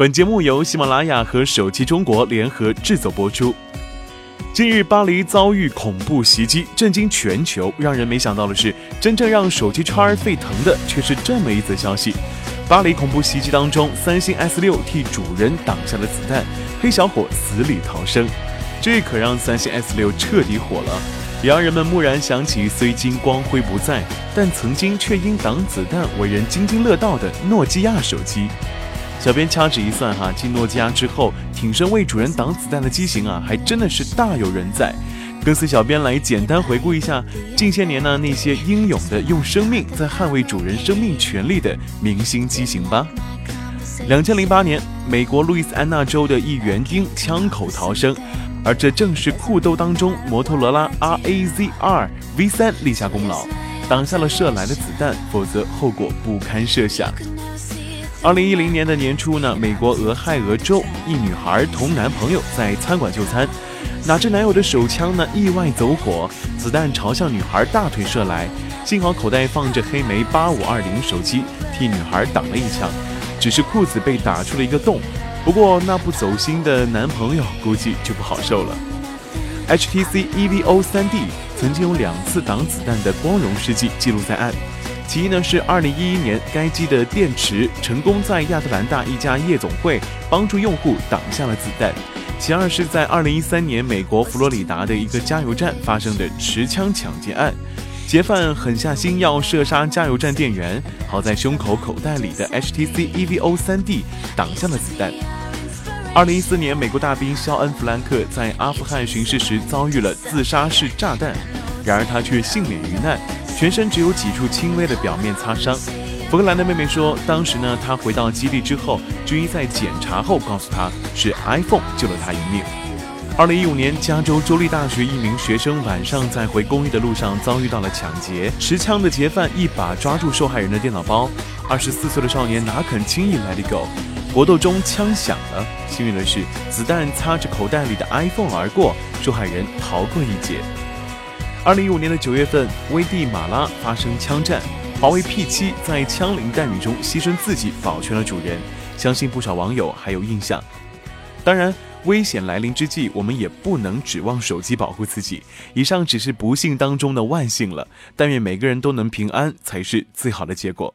本节目由喜马拉雅和手机中国联合制作播出。近日，巴黎遭遇恐怖袭击，震惊全球。让人没想到的是，真正让手机圈沸腾的却是这么一则消息：巴黎恐怖袭击当中，三星 S 六替主人挡下了子弹，黑小伙死里逃生。这可让三星 S 六彻底火了，也让人们蓦然想起，虽今光辉不再，但曾经却因挡子弹为人津津乐道的诺基亚手机。小编掐指一算，哈，进诺基亚之后，挺身为主人挡子弹的机型啊，还真的是大有人在。跟随小编来简单回顾一下近些年呢那些英勇的用生命在捍卫主人生命权利的明星机型吧。两千零八年，美国路易斯安那州的一园丁枪口逃生，而这正是酷斗当中摩托罗拉 RAZR V3 立下功劳，挡下了射来的子弹，否则后果不堪设想。二零一零年的年初呢，美国俄亥俄州一女孩同男朋友在餐馆就餐，哪知男友的手枪呢意外走火，子弹朝向女孩大腿射来，幸好口袋放着黑莓八五二零手机，替女孩挡了一枪，只是裤子被打出了一个洞。不过那不走心的男朋友估计就不好受了。HTC EVO 三 D 曾经有两次挡子弹的光荣事迹记录在案。其一呢是二零一一年该机的电池成功在亚特兰大一家夜总会帮助用户挡下了子弹，其二是在二零一三年美国佛罗里达的一个加油站发生的持枪抢劫案，劫犯狠下心要射杀加油站店员，好在胸口口袋里的 HTC EVO 三 D 挡下了子弹。二零一四年美国大兵肖恩·弗兰克在阿富汗巡视时遭遇了自杀式炸弹，然而他却幸免于难。全身只有几处轻微的表面擦伤。福克兰的妹妹说，当时呢，他回到基地之后，军医在检查后告诉他是 iPhone 救了他一命。二零一五年，加州州立大学一名学生晚上在回公寓的路上遭遇到了抢劫，持枪的劫犯一把抓住受害人的电脑包。二十四岁的少年哪肯轻易 let it go？搏斗中枪响了，幸运的是子弹擦着口袋里的 iPhone 而过，受害人逃过一劫。二零一五年的九月份，危地马拉发生枪战，华为 P7 在枪林弹雨中牺牲自己保全了主人，相信不少网友还有印象。当然，危险来临之际，我们也不能指望手机保护自己。以上只是不幸当中的万幸了，但愿每个人都能平安才是最好的结果。